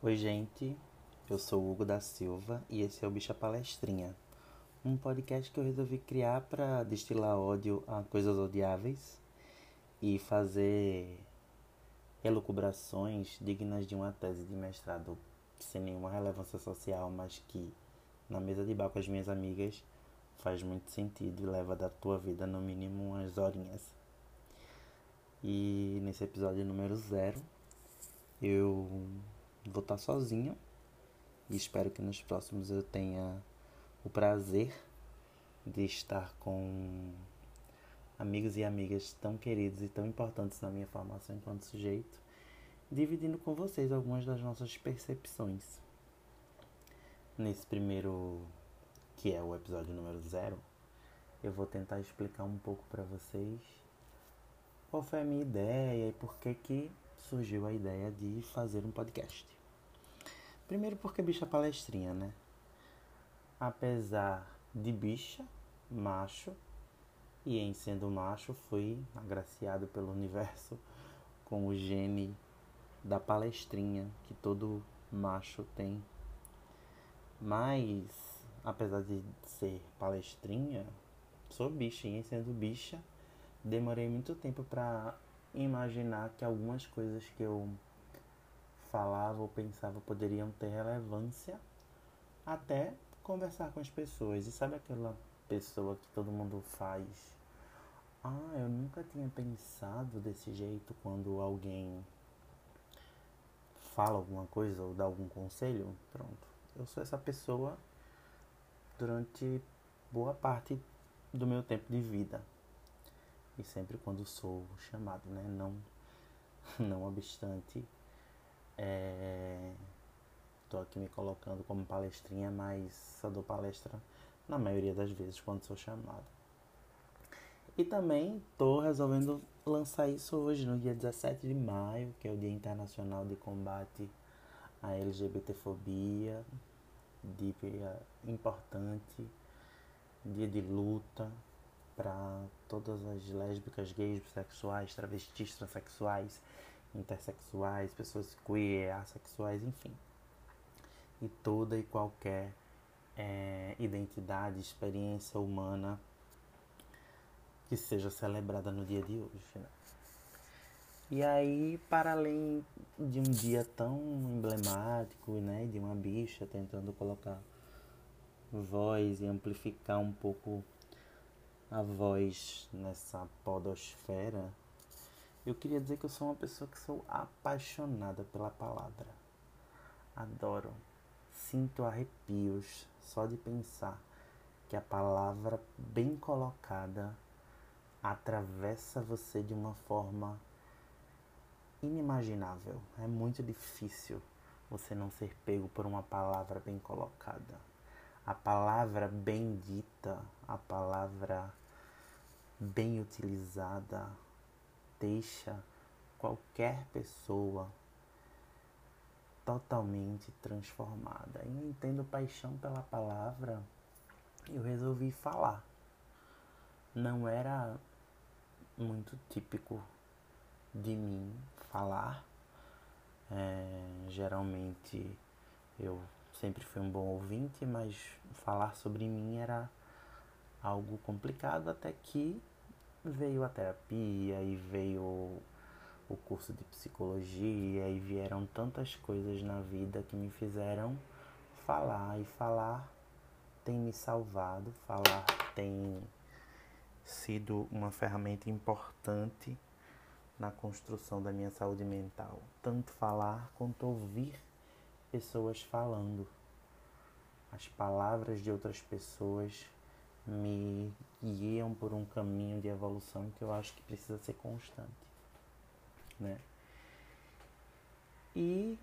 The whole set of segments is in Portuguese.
Oi, gente. Eu sou o Hugo da Silva e esse é o Bicha Palestrinha, um podcast que eu resolvi criar para destilar ódio a coisas odiáveis e fazer elucubrações dignas de uma tese de mestrado sem nenhuma relevância social, mas que na mesa de bar com as minhas amigas faz muito sentido e leva da tua vida no mínimo umas horinhas. E nesse episódio número zero eu vou estar sozinho e espero que nos próximos eu tenha o prazer de estar com amigos e amigas tão queridos e tão importantes na minha formação enquanto sujeito, dividindo com vocês algumas das nossas percepções. Nesse primeiro, que é o episódio número zero, eu vou tentar explicar um pouco para vocês qual foi a minha ideia e por que que surgiu a ideia de fazer um podcast. Primeiro porque bicha é palestrinha, né? Apesar de bicha, macho, e em sendo macho fui agraciado pelo universo com o gene da palestrinha que todo macho tem. Mas, apesar de ser palestrinha, sou bicha e em sendo bicha, demorei muito tempo para imaginar que algumas coisas que eu falava ou pensava poderiam ter relevância até conversar com as pessoas. E sabe aquela pessoa que todo mundo faz? Ah, eu nunca tinha pensado desse jeito quando alguém fala alguma coisa ou dá algum conselho. Pronto. Eu sou essa pessoa durante boa parte do meu tempo de vida. E sempre quando sou chamado, né? Não, não obstante Estou é... aqui me colocando como palestrinha, mas só dou palestra na maioria das vezes quando sou chamado. E também estou resolvendo lançar isso hoje, no dia 17 de maio, que é o Dia Internacional de Combate à LGBTfobia, dia importante, dia de luta para todas as lésbicas, gays, bissexuais, travestis, transexuais intersexuais, pessoas queer, assexuais, enfim. E toda e qualquer é, identidade, experiência humana que seja celebrada no dia de hoje. Né? E aí, para além de um dia tão emblemático, né, de uma bicha tentando colocar voz e amplificar um pouco a voz nessa podosfera, eu queria dizer que eu sou uma pessoa que sou apaixonada pela palavra. Adoro. Sinto arrepios só de pensar que a palavra bem colocada atravessa você de uma forma inimaginável. É muito difícil você não ser pego por uma palavra bem colocada. A palavra bem dita, a palavra bem utilizada, deixa qualquer pessoa totalmente transformada. E entendo paixão pela palavra, eu resolvi falar. Não era muito típico de mim falar. É, geralmente eu sempre fui um bom ouvinte, mas falar sobre mim era algo complicado até que veio a terapia e veio o curso de psicologia e vieram tantas coisas na vida que me fizeram falar e falar tem me salvado, falar tem sido uma ferramenta importante na construção da minha saúde mental, tanto falar quanto ouvir pessoas falando. As palavras de outras pessoas me guiam por um caminho de evolução que eu acho que precisa ser constante, né? E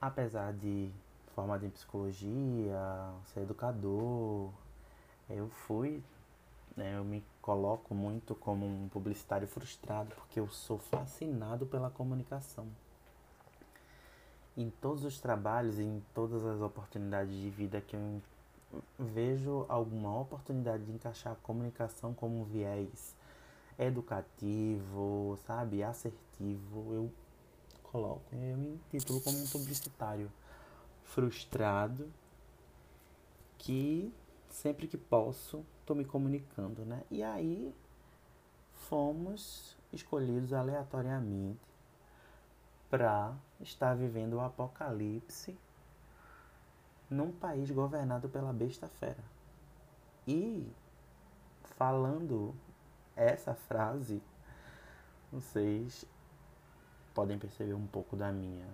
apesar de formado em psicologia, ser educador, eu fui, né, eu me coloco muito como um publicitário frustrado porque eu sou fascinado pela comunicação. Em todos os trabalhos, em todas as oportunidades de vida que eu vejo alguma oportunidade de encaixar a comunicação como um viés educativo, sabe, assertivo, eu coloco. Eu me intitulo como um publicitário frustrado que sempre que posso estou me comunicando, né? E aí fomos escolhidos aleatoriamente para estar vivendo o apocalipse num país governado pela besta fera. E falando essa frase, vocês podem perceber um pouco da minha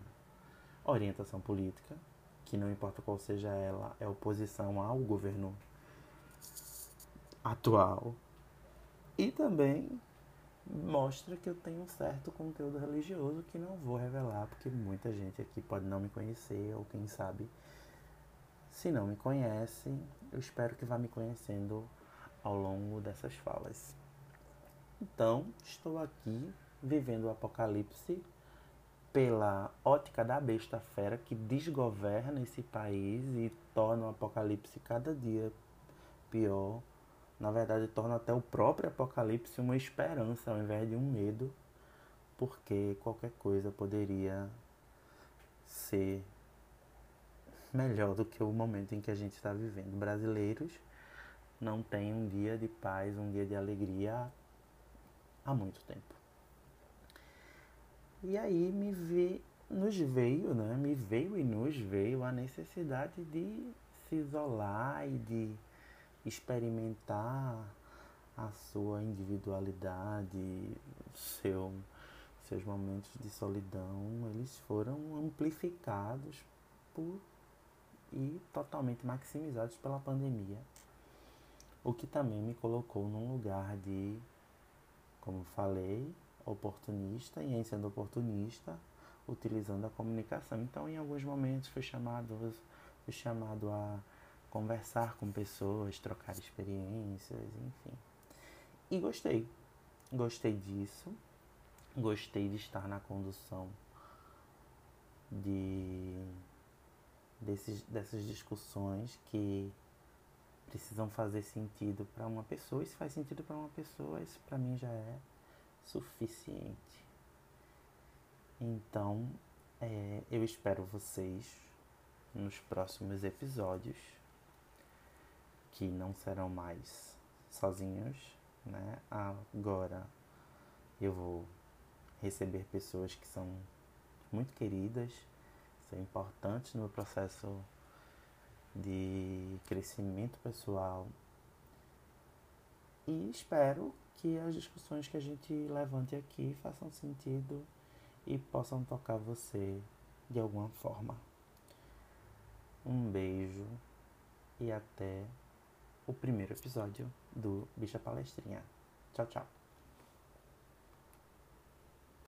orientação política, que não importa qual seja ela, é oposição ao governo atual. E também mostra que eu tenho um certo conteúdo religioso que não vou revelar, porque muita gente aqui pode não me conhecer, ou quem sabe, se não me conhece, eu espero que vá me conhecendo ao longo dessas falas. Então, estou aqui vivendo o apocalipse pela ótica da besta fera que desgoverna esse país e torna o apocalipse cada dia pior na verdade torna até o próprio apocalipse uma esperança ao invés de um medo, porque qualquer coisa poderia ser melhor do que o momento em que a gente está vivendo. Brasileiros não têm um dia de paz, um dia de alegria há muito tempo. E aí me vê, nos veio, né? Me veio e nos veio a necessidade de se isolar e de experimentar a sua individualidade, seu, seus momentos de solidão, eles foram amplificados por e totalmente maximizados pela pandemia. O que também me colocou num lugar de, como falei, oportunista e em sendo oportunista, utilizando a comunicação. Então, em alguns momentos fui chamado, fui chamado a conversar com pessoas, trocar experiências, enfim. E gostei. Gostei disso. Gostei de estar na condução de desses, dessas discussões que precisam fazer sentido para uma pessoa. E se faz sentido para uma pessoa, isso para mim já é suficiente. Então, é, eu espero vocês nos próximos episódios que não serão mais sozinhos, né? Agora eu vou receber pessoas que são muito queridas, são importantes no processo de crescimento pessoal. E espero que as discussões que a gente levante aqui façam sentido e possam tocar você de alguma forma. Um beijo e até o primeiro episódio do Bicha Palestrinha. Tchau, tchau.